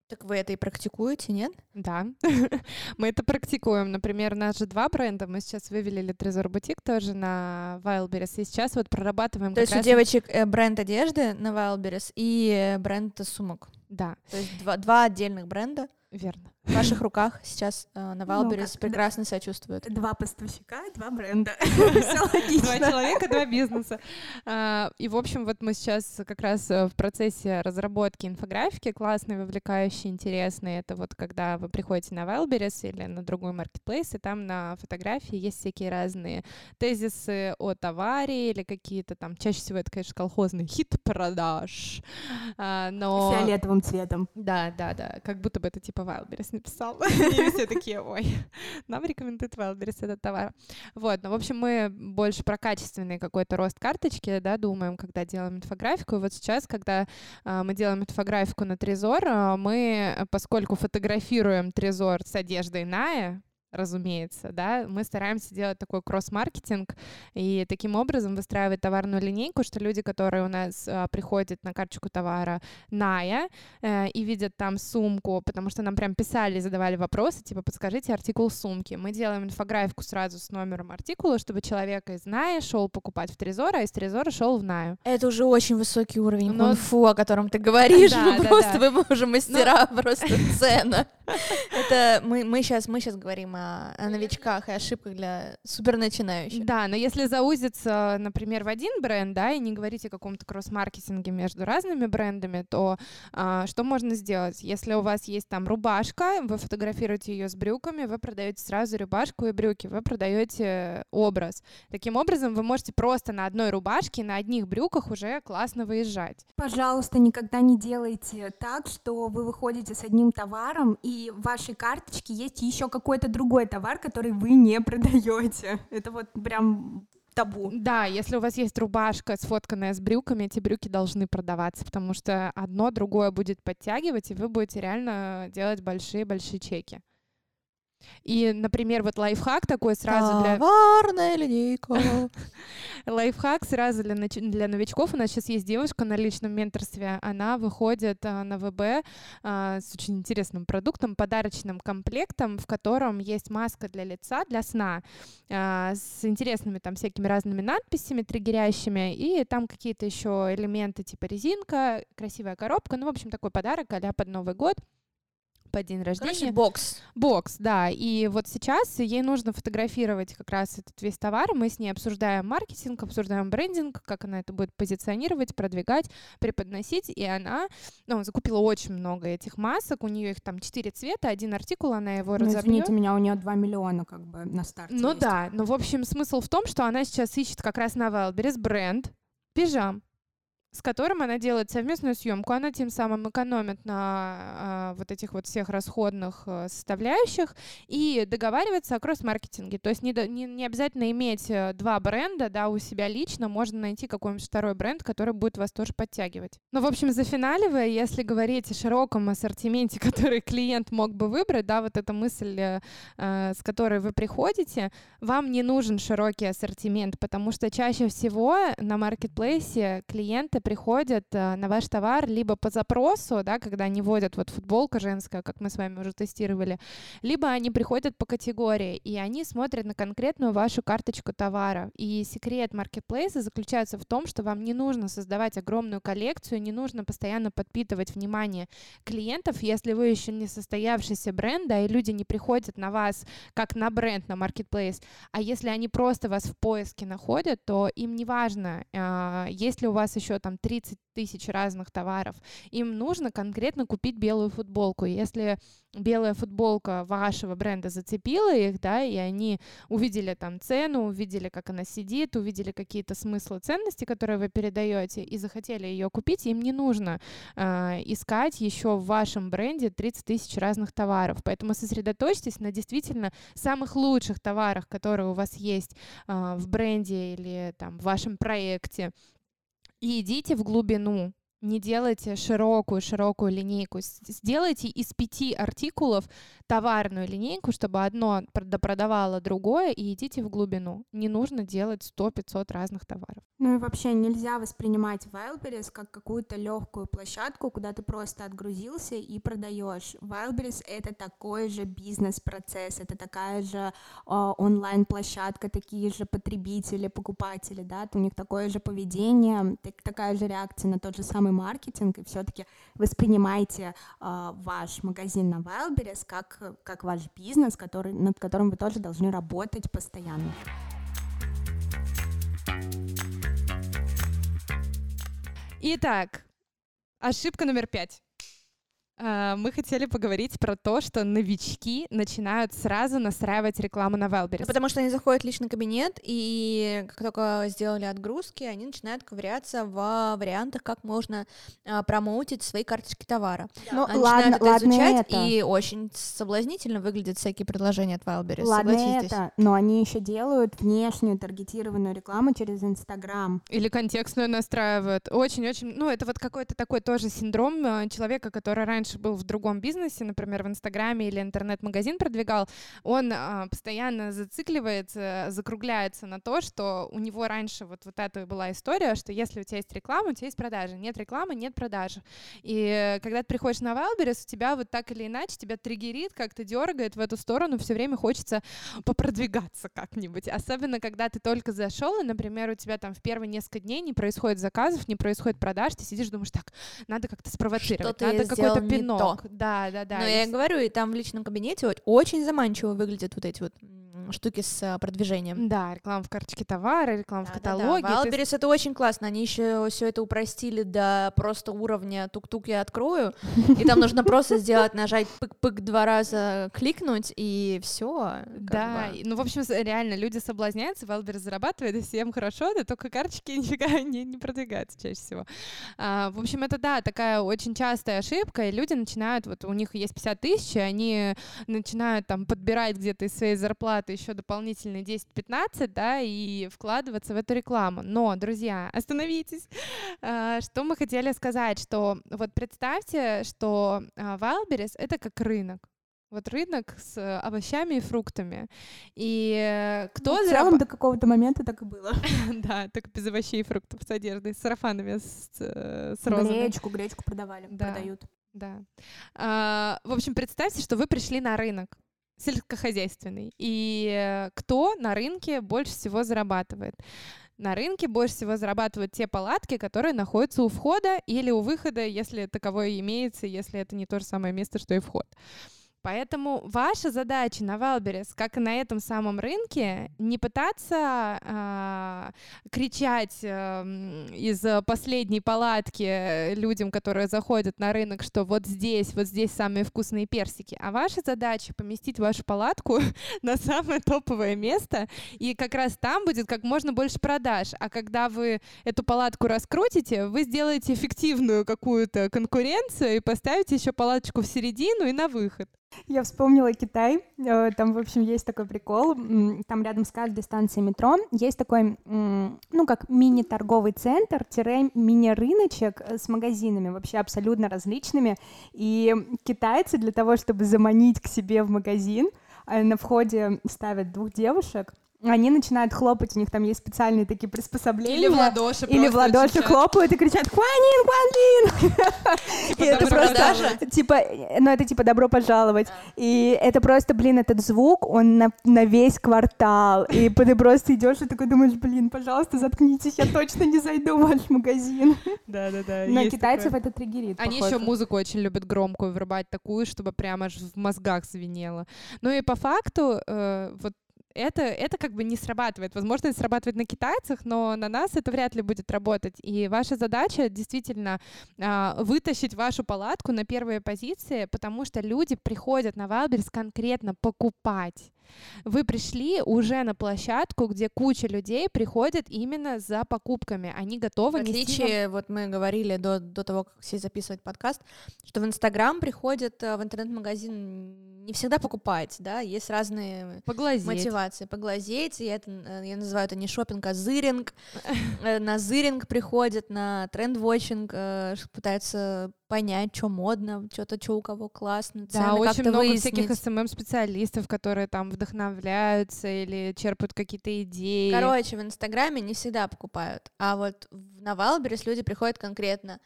Так вы это и практикуете, нет? Да, мы это практикуем. Например, у нас же два бренда. Мы сейчас вывели Литрезор Бутик тоже на Wildberries. И сейчас вот прорабатываем То есть у девочек э, бренд одежды на Wildberries и э, бренд сумок. Да, То есть два, два отдельных бренда верно. В ваших руках сейчас э, на Ну, Wildberries как- прекрасно себя чувствуют. Два поставщика, два бренда. Все Два человека, два бизнеса. А, И, в общем, вот мы сейчас как раз э, в процессе разработки инфографики классные, вовлекающие, интересные. Это вот когда вы приходите на Wildberries или на другой маркетплейс, и там на фотографии есть всякие разные тезисы о товаре или какие-то там, чаще всего это, конечно, колхозный хит продаж. А, Но... Фиолетовым цветом. Да, да, да, как будто бы это типа Wildberries. Написал. И все такие, ой, нам рекомендует Wildberries этот товар. Вот, ну, в общем, мы больше про качественный какой-то рост карточки, да, думаем, когда делаем инфографику. И вот сейчас, когда а, мы делаем инфографику на Трезор, а, мы, поскольку фотографируем Трезор с одеждой Ная, разумеется, да, мы стараемся делать такой кросс-маркетинг и таким образом выстраивать товарную линейку, что люди, которые у нас а, приходят на карточку товара Ная э, и видят там сумку, потому что нам прям писали, задавали вопросы, типа, подскажите артикул сумки. Мы делаем инфографику сразу с номером артикула, чтобы человек из Ная шел покупать в Трезор, а из Трезора шел в Наю. Это уже очень высокий уровень Но- кунг-фу, о котором ты говоришь. Да, Ну, да, просто да. вы уже мастера, просто цена. Это мы, мы сейчас мы сейчас говорим о, о новичках и ошибках для супер начинающих. Да, но если заузиться, например, в один бренд, да, и не говорить о каком-то кросс-маркетинге между разными брендами, то а, что можно сделать? Если у вас есть там рубашка, вы фотографируете ее с брюками, вы продаете сразу рубашку и брюки, вы продаете образ. Таким образом, вы можете просто на одной рубашке, на одних брюках уже классно выезжать. Пожалуйста, никогда не делайте так, что вы выходите с одним товаром, и в вашей карточке есть еще какой-то другой товар, который вы не продаете. Это вот прям табу. Да, если у вас есть рубашка, сфотканная с брюками, эти брюки должны продаваться, потому что одно другое будет подтягивать, и вы будете реально делать большие-большие чеки. И, например, вот лайфхак такой сразу для... Товарная линейка. Лайфхак сразу для, нач- для новичков. У нас сейчас есть девушка на личном менторстве. Она выходит а, на ВБ а, с очень интересным продуктом, подарочным комплектом, в котором есть маска для лица, для сна, а, с интересными там всякими разными надписями, триггерящими, и там какие-то еще элементы типа резинка, красивая коробка. Ну, в общем, такой подарок а под Новый год под день рождения. Короче, бокс. Бокс, да. И вот сейчас ей нужно фотографировать как раз этот весь товар. Мы с ней обсуждаем маркетинг, обсуждаем брендинг, как она это будет позиционировать, продвигать, преподносить. И она ну, закупила очень много этих масок. У нее их там четыре цвета, один артикул, она его Ну, разобьет. извините меня, у нее 2 миллиона как бы на старте Ну есть. да, но в общем смысл в том, что она сейчас ищет как раз на Wildberries бренд пижам, с которым она делает совместную съемку. Она тем самым экономит на а, вот этих вот всех расходных а, составляющих и договаривается о кросс-маркетинге. То есть не, не, не обязательно иметь э, два бренда да, у себя лично, можно найти какой-нибудь второй бренд, который будет вас тоже подтягивать. Ну, в общем, зафиналивая, если говорить о широком ассортименте, который клиент мог бы выбрать, да, вот эта мысль, э, э, с которой вы приходите, вам не нужен широкий ассортимент, потому что чаще всего на маркетплейсе клиенты приходят э, на ваш товар либо по запросу, да, когда они вводят вот футболка женская, как мы с вами уже тестировали, либо они приходят по категории, и они смотрят на конкретную вашу карточку товара. И секрет маркетплейса заключается в том, что вам не нужно создавать огромную коллекцию, не нужно постоянно подпитывать внимание клиентов, если вы еще не состоявшийся бренд, да, и люди не приходят на вас как на бренд, на маркетплейс, а если они просто вас в поиске находят, то им не важно, а, есть ли у вас еще там 30 тысяч разных товаров, им нужно конкретно купить белую футболку. Если белая футболка вашего бренда зацепила их, да, и они увидели там цену, увидели, как она сидит, увидели какие-то смыслы, ценности, которые вы передаете, и захотели ее купить, им не нужно а, искать еще в вашем бренде 30 тысяч разных товаров. Поэтому сосредоточьтесь на действительно самых лучших товарах, которые у вас есть а, в бренде или там в вашем проекте. И идите в глубину. Не делайте широкую-широкую линейку. Сделайте из пяти артикулов товарную линейку, чтобы одно прод- продавало другое, и идите в глубину. Не нужно делать 100-500 разных товаров. Ну и вообще нельзя воспринимать Wildberries как какую-то легкую площадку, куда ты просто отгрузился и продаешь. Wildberries — это такой же бизнес-процесс, это такая же а, онлайн-площадка, такие же потребители, покупатели, да, у них такое же поведение, так- такая же реакция на тот же самый маркетинг, и все-таки воспринимайте а, ваш магазин на Wildberries как, как ваш бизнес, который, над которым вы тоже должны работать постоянно. Итак, ошибка номер пять. А, Мы хотели поговорить про то, что новички начинают сразу настраивать рекламу на Wildberries. Потому что они заходят в личный кабинет, и как только сделали отгрузки, они начинают ковыряться в вариантах, как можно а, промоутить свои карточки товара. Ну, Они ладно, начинают это ладно изучать, это. и очень соблазнительно выглядят всякие предложения от Wildberries, Ладно согласитесь. это, но они еще делают внешнюю таргетированную рекламу через Инстаграм. Или контекстную настраивают. Очень-очень, ну, это вот какой-то такой тоже синдром э, человека, который раньше был в другом бизнесе, например, в Инстаграме или интернет-магазин продвигал, он а, постоянно зацикливается, закругляется на то, что у него раньше вот, вот эта была история, что если у тебя есть реклама, у тебя есть продажи. Нет рекламы, нет продажи. И э, когда ты приходишь на Wildberries, у тебя вот так или иначе тебя триггерит, как-то дергает в эту сторону, все время хочется попродвигаться как-нибудь. Особенно, когда ты только зашел, и, например, у тебя там в первые несколько дней не происходит заказов, не происходит продаж, ты сидишь, думаешь, так, надо как-то спровоцировать, Что-то я надо какой-то сделал не то. Да, да, да. Но И я говорю, и там в личном кабинете вот очень заманчиво выглядят вот эти вот штуки с а, продвижением. Да, реклама в карточке товара, реклама в Да-да-да. каталоге. ты Wildberries это очень классно. Они еще все это упростили до просто уровня тук-тук я открою. И там нужно просто сделать, нажать пык-пык два раза, кликнуть, и все. Да, ну, в общем, реально, люди соблазняются, Wildberries зарабатывает, и всем хорошо, да только карточки нифига не, не продвигаются чаще всего. А, в общем, это, да, такая очень частая ошибка, и люди начинают, вот у них есть 50 тысяч, и они начинают там подбирать где-то из своей зарплаты еще дополнительные 10-15, да, и вкладываться в эту рекламу. Но, друзья, остановитесь. А, Что мы хотели сказать, что вот представьте, что а, Wildberries — это как рынок. Вот рынок с овощами и фруктами. И э, кто Ну, в целом до какого-то момента так и было. Да, только без овощей и фруктов с одеждой, с сарафанами, с, с розами. Гречку, гречку продавали, Да. продают. Да. А, в общем, представьте, что вы пришли на рынок сельскохозяйственный. И э, кто на рынке больше всего зарабатывает? На рынке больше всего зарабатывают те палатки, которые находятся у входа или у выхода, если таковое имеется, если это не то же самое место, что и вход. Поэтому ваша задача на Wildberries, как и на этом самом рынке, не пытаться а, кричать эм, из э, последней палатки э, людям, которые заходят на рынок, что вот здесь, вот здесь самые вкусные персики. А ваша задача поместить вашу палатку на самое топовое место, и как раз там будет как можно больше продаж. А когда вы эту палатку раскрутите, вы сделаете эффективную какую-то конкуренцию и поставите еще палаточку в середину и на выход. Я вспомнила Китай. Э, Там, в общем, есть такой прикол. Там рядом с каждой станцией метро есть такой, ну, как мини-торговый центр, мини-рыночек э, с магазинами, вообще абсолютно различными. И китайцы для того, чтобы заманить к себе в магазин, э, на входе ставят двух девушек, они начинают хлопать, у них там есть специальные такие приспособления. Или в ладоши Или в ладоши кричат. хлопают и кричат «Куанин, Куанин!» И это просто, типа, ну это типа «добро пожаловать». И это просто, блин, этот звук, он на, весь квартал. И ты просто идешь и такой думаешь, блин, пожалуйста, заткнитесь, я точно не зайду в ваш магазин. Да-да-да. Но китайцев это триггерит, Они еще музыку очень любят громкую врубать, такую, чтобы прямо аж в мозгах звенело. Ну и по факту, э, вот это, это как бы не срабатывает. Возможно, это срабатывает на китайцах, но на нас это вряд ли будет работать. И ваша задача действительно а, вытащить вашу палатку на первые позиции, потому что люди приходят на Wildberries конкретно покупать. Вы пришли уже на площадку, где куча людей приходят именно за покупками. Они В готовы вам- отличие, вот мы говорили до, до того, как сесть записывать подкаст, что в Инстаграм приходят э, в интернет-магазин не всегда покупать, да, есть разные поглазеть. мотивации. Поглазеть, и это, э, я называю это не шопинг, а зыринг. Э, На зыринг приходят, на trend-watching, пытаются понять, что модно, что-то, что у кого классно, Да, цены очень как-то много выяснить. всяких SMM-специалистов, которые там вдохновляются или черпают какие-то идеи. Короче, в Инстаграме не всегда покупают, а вот в- на Wildberries люди приходят конкретно.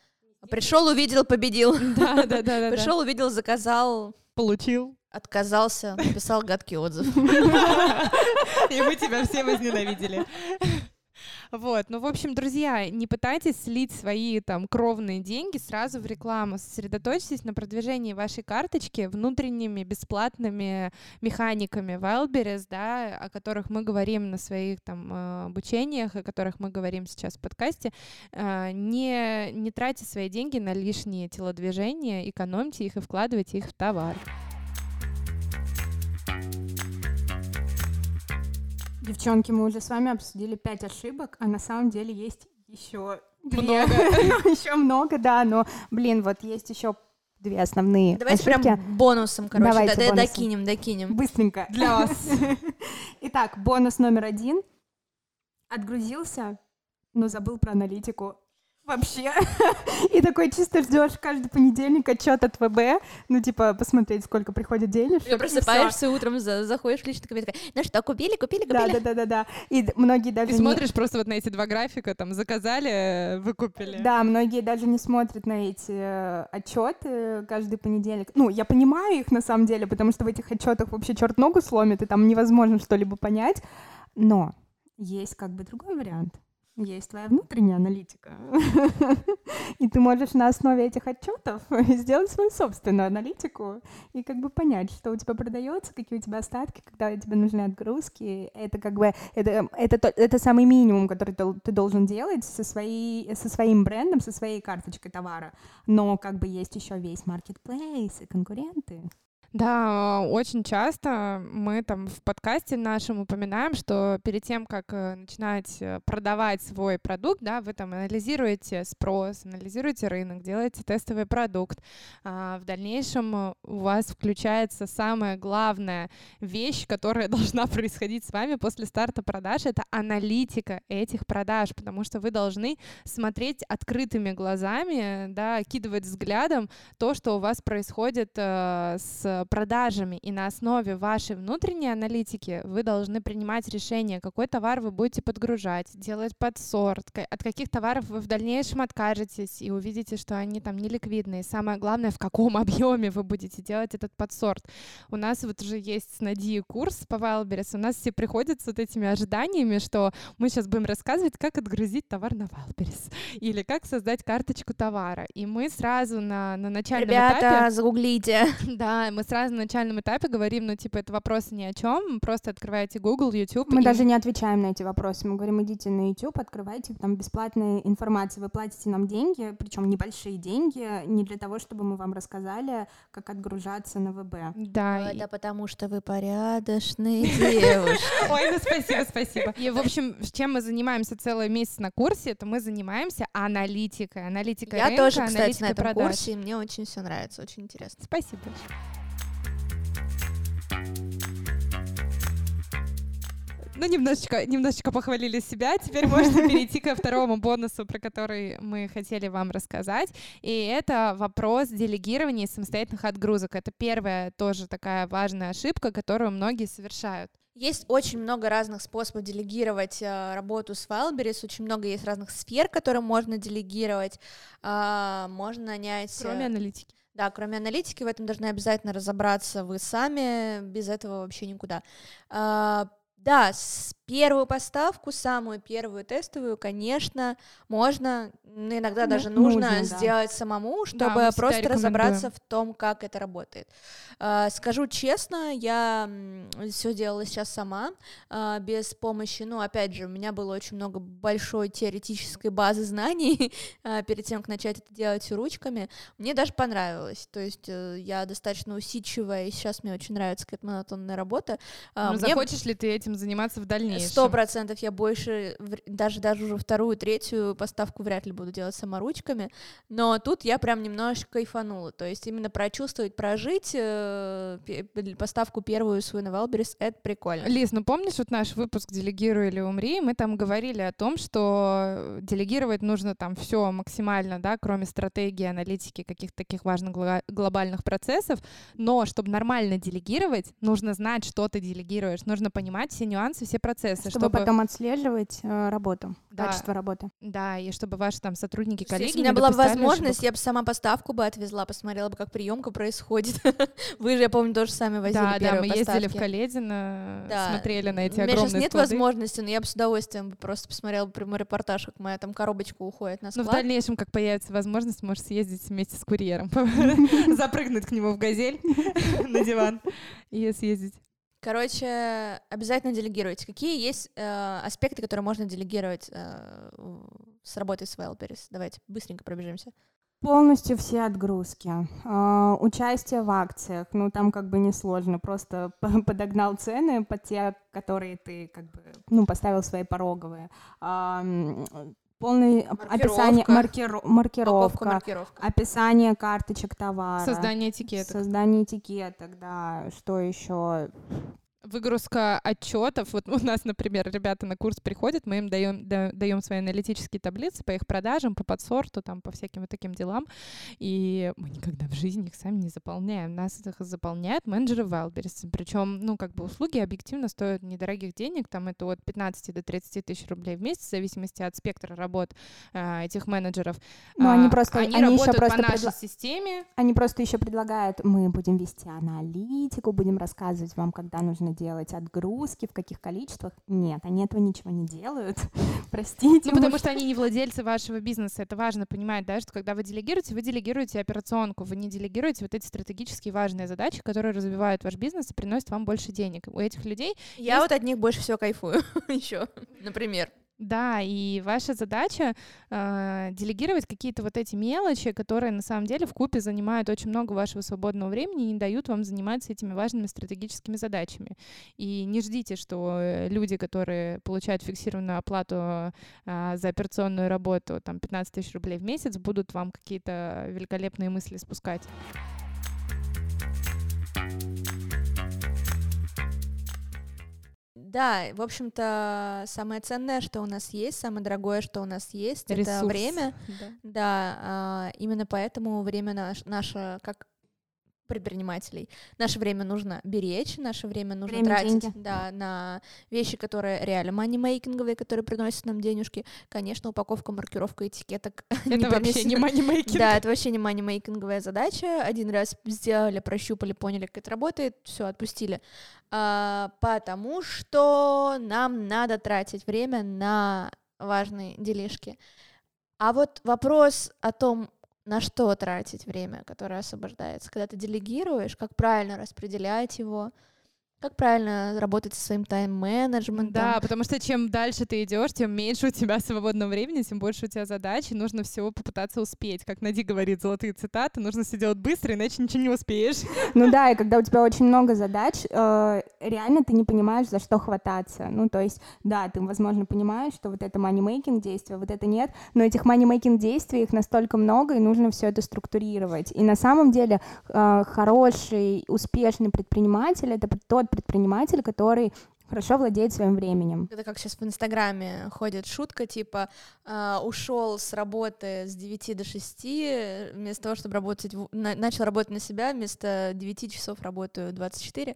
Пришел, увидел, победил. да, да, да, да, да. Пришел, увидел, заказал, получил. отказался, написал гадкий отзыв. И мы тебя все возненавидели. Вот, ну, в общем, друзья, не пытайтесь слить свои там кровные деньги сразу в рекламу. Сосредоточьтесь на продвижении вашей карточки внутренними бесплатными механиками Wildberries, да, о которых мы говорим на своих там э, обучениях, о которых мы говорим сейчас в подкасте. Э, Не, не тратьте свои деньги на лишние телодвижения, экономьте их и вкладывайте их в товар. Девчонки, мы уже с вами обсудили пять ошибок, а на самом деле есть еще Много. Еще много, да, но, блин, вот есть еще две основные Давайте ошибки. прям бонусом, короче, Давайте да- да- бонусом. докинем, докинем. Быстренько. Для вас. Итак, бонус номер один. Отгрузился, но забыл про аналитику. Вообще. И такой чисто ждешь каждый понедельник отчет от ВБ, ну, типа, посмотреть, сколько приходит денег. Ты просыпаешься утром, за- заходишь в личный кабинет, такая, ну что, купили, купили, Да, купили? да, да, да, да. И д- многие даже И не- смотришь просто вот на эти два графика, там, заказали, выкупили. Да, многие даже не смотрят на эти э, отчеты каждый понедельник. Ну, я понимаю их на самом деле, потому что в этих отчетах вообще черт ногу сломит, и там невозможно что-либо понять. Но есть как бы другой вариант. Есть твоя внутренняя аналитика. И ты можешь на основе этих отчетов сделать свою собственную аналитику и как бы понять, что у тебя продается, какие у тебя остатки, когда тебе нужны отгрузки. Это как бы это, это, то- это самый минимум, который ты должен делать со, своей, со своим брендом, со своей карточкой товара. Но как бы есть еще весь маркетплейс и конкуренты. Да, очень часто мы там в подкасте нашем упоминаем, что перед тем, как э, начинать э, продавать свой продукт, да, вы там анализируете спрос, анализируете рынок, делаете тестовый продукт. А в дальнейшем э, у вас включается самая главная вещь, которая должна происходить с вами после старта продаж, это аналитика этих продаж, потому что вы должны смотреть открытыми глазами, да, окидывать взглядом то, что у вас происходит э, с продажами, и на основе вашей внутренней аналитики вы должны принимать решение, какой товар вы будете подгружать, делать подсорт, от каких товаров вы в дальнейшем откажетесь и увидите, что они там неликвидные. Самое главное, в каком объеме вы будете делать этот подсорт. У нас вот уже есть с Надией курс по Wildberries, у нас все приходят с вот этими ожиданиями, что мы сейчас будем рассказывать, как отгрузить товар на Wildberries или как создать карточку товара. И мы сразу на, на начальном Ребята, этапе... загуглите. Да, мы сразу на начальном этапе говорим, ну, типа, это вопросы ни о чем, просто открываете Google, YouTube. Мы и- даже не отвечаем на эти вопросы. Мы говорим, идите на YouTube, открывайте, там бесплатная информация. Вы платите нам деньги, причем небольшие деньги, не для того, чтобы мы вам рассказали, как отгружаться на ВБ. Да, и- Это потому, что вы порядочные девушки. Ой, ну спасибо, спасибо. И, в общем, с чем мы занимаемся целый месяц на курсе, это мы занимаемся аналитикой. Аналитикой Я рынка, тоже, кстати, на этом продаж. курсе, и мне очень все нравится, очень интересно. Спасибо большое. Ну, немножечко, немножечко похвалили себя. Теперь можно перейти ко второму бонусу, про который мы хотели вам рассказать. И это вопрос делегирования самостоятельных отгрузок. Это первая тоже такая важная ошибка, которую многие совершают. Есть очень много разных способов делегировать э, работу с Wildberries, очень много есть разных сфер, которые можно делегировать. А, можно нанять... э, Кроме аналитики. Да, кроме аналитики, в этом должны обязательно разобраться вы сами, без этого вообще никуда. А, да, с первую поставку, самую первую тестовую, конечно, можно, ну, иногда Ну, даже нужно, нужно, да. сделать самому, мы чтобы всегда просто разобраться в том, как это работает. А, скажу честно, я все делала сейчас сама, а, без помощи, ну, опять же, у меня было очень много большой теоретической базы знаний а, перед тем, как начать это делать ручками. Мне даже понравилось, то есть э, я достаточно усидчивая, и сейчас мне очень нравится какая-то монотонная работа. А, Ну, мне захочешь ли ты этим заниматься в дальнейшем? Сто процентов я больше, даже даже уже вторую, третью поставку вряд ли буду делать саморучками, но тут я прям немножечко кайфанула, то есть именно прочувствовать, прожить э, поставку первую свою на Wildberries, это прикольно. Лиз, ну помнишь вот наш выпуск «Делегируй или умри»? Мы там говорили о том, что делегировать нужно там все максимально, да, кроме стратегии, аналитики, каких-то таких важных гла- глобальных процессов. Но чтобы нормально делегировать, нужно знать, что ты делегируешь, нужно понимать все нюансы, все процессы. Процессы, Чтобы, чтобы, потом отслеживать э, работу, Да. качество работы. да, и чтобы ваши там сотрудники, коллеги Если у меня не была бы возможность, ошибок. я бы сама поставку бы отвезла, посмотрела бы, как приемка происходит. Вы же, я помню, тоже сами возили Да, да, мы ездили в поставки. Каледино, Да. смотрели на эти У меня сейчас огромные нет склады. возможности, но я бы с удовольствием бы просто посмотрела бы прямой репортаж, как моя там коробочка уходит на Ну, в склад. дальнейшем, как появится возможность, можешь съездить вместе с курьером, запрыгнуть к нему в газель на диван и съездить. Короче, обязательно делегируйте. Какие есть э, аспекты, которые можно делегировать э, с работой с Wildberries? Давайте быстренько пробежимся. Полностью все отгрузки. А, участие в акциях, ну там как бы несложно, просто подогнал цены под те, которые ты как бы, ну, поставил свои пороговые. М, полное оп- описание, Маркировка. маркиро- маркировка, Упаковка, маркировка. описание карточек товара. Создание этикеток. Создание этикеток, да. Что еще? Выгрузка отчетов. Вот у нас, например, ребята на курс приходят, мы им даем, да- даем свои аналитические таблицы по их продажам, по подсорту, там, по всяким вот таким делам. И мы никогда в жизни их сами не заполняем. Нас их заполняют менеджеры Wildberries. Причем, ну, как бы услуги объективно стоят недорогих денег. Там это от 15 до 30 тысяч рублей в месяц, в зависимости от спектра работ а, этих менеджеров. Ну, они А, просто- они, они работают просто по нашей предла- системе. Они просто еще предлагают, мы будем вести аналитику, будем рассказывать вам, когда нужно делать отгрузки, в каких количествах. Нет, они этого ничего не делают. Простите. Ну, потому что они не владельцы вашего бизнеса. Это важно понимать, да, что когда вы делегируете, вы делегируете операционку, вы не делегируете вот эти стратегически важные задачи, которые развивают ваш бизнес и приносят вам больше денег. У этих людей, Я вот от них больше всего кайфую еще, например. Да, и ваша задача э, делегировать какие-то вот эти мелочи, которые на самом деле в купе занимают очень много вашего свободного времени и не дают вам заниматься этими важными стратегическими задачами. И не ждите, что э, люди, которые получают фиксированную оплату э, за операционную работу, там 15 тысяч рублей в месяц, будут вам какие-то великолепные мысли спускать. Да, в общем-то, самое ценное, что у нас есть, самое дорогое, что у нас есть, это Ресурс. время. Да. Да, а, именно поэтому время наш- наше, как предпринимателей, наше время нужно беречь, наше время нужно Время, тратить деньги. да, на вещи, которые реально манимейкинговые, которые приносят нам денежки. Конечно, упаковка, маркировка этикеток. не Это вообще не манимейкинг. Да, это вообще не манимейкинговая задача. Один раз сделали, прощупали, поняли, как это работает, все, отпустили. А, потому что нам надо тратить время на важные делишки. А вот вопрос о том, на что тратить время, которое освобождается, когда ты делегируешь, как правильно распределять его, как правильно работать со своим тайм-менеджментом. Да, потому что чем дальше ты идешь, тем меньше у тебя свободного времени, тем больше у тебя задач, и нужно всего попытаться успеть. Как Нади говорит, золотые цитаты, нужно все делать быстро, иначе ничего не успеешь. Ну да, и когда у тебя очень много задач, э, реально ты не понимаешь, за что хвататься. Ну, то есть, да, ты, возможно, понимаешь, что вот это money-making действие, вот это нет, но этих money-making действий, их настолько много, и нужно все это структурировать. И на самом деле э, хороший, успешный предприниматель — это тот предприниматель, который хорошо владеет своим временем. Это как сейчас в Инстаграме ходит шутка, типа ушел с работы с 9 до 6, э, вместо того, чтобы работать, в- на- начал работать на себя, вместо 9 часов работаю 24.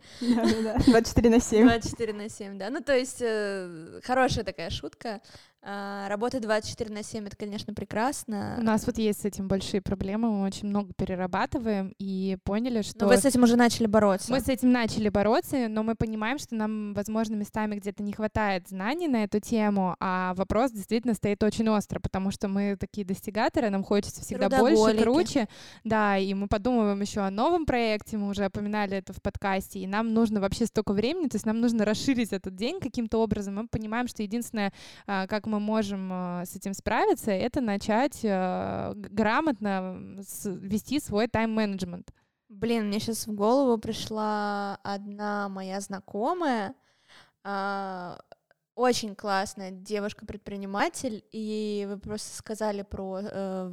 24 на 7. 24 на 7, да. Ну, то есть э, хорошая такая шутка. А, Работа 24 на 7 это, конечно, прекрасно. У нас вот есть с этим большие проблемы, мы очень много перерабатываем и поняли, что... Но вы с этим уже начали бороться. Мы с этим начали бороться, но мы понимаем, что нам, возможно, местами где-то не хватает знаний на эту тему, а вопрос действительно стоит очень остро, потому что мы такие достигаторы, нам хочется всегда больше, круче, да, и мы подумываем еще о новом проекте, мы уже упоминали это в подкасте, и нам нужно вообще столько времени, то есть нам нужно расширить этот день каким-то образом. Мы понимаем, что единственное, а, как мы можем а, с этим справиться, это начать г- грамотно вести свой тайм-менеджмент. Блин, мне сейчас в голову пришла одна моя знакомая, а, очень классная девушка-предприниматель, и вы просто сказали про э,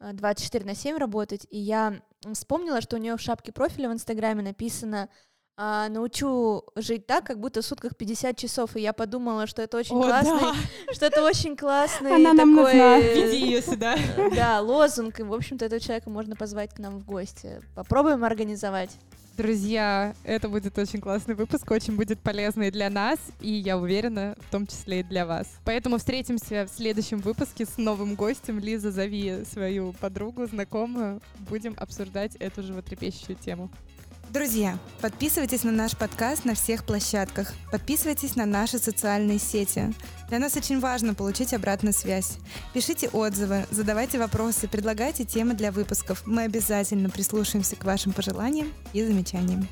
э, 24 на 7 работать, и я вспомнила, что у нее в шапке профиля в Инстаграме написано а, научу жить так, как будто в сутках 50 часов, и я подумала, что это очень О, классный, да. что это очень классный Она нам такой, нужна. э, Веди ее сюда. да, лозунг, и, в общем-то, этого человека можно позвать к нам в гости. Попробуем организовать. Друзья, это будет очень классный выпуск, очень будет полезный для нас, и я уверена, в том числе и для вас. Поэтому встретимся в следующем выпуске с новым гостем. Лиза, зови свою подругу, знакомую. Будем обсуждать эту животрепещущую тему. Друзья, подписывайтесь на наш подкаст на всех площадках. Подписывайтесь на наши социальные сети. Для нас очень важно получить обратную связь. Пишите отзывы, задавайте вопросы, предлагайте темы для выпусков. Мы обязательно прислушаемся к вашим пожеланиям и замечаниям.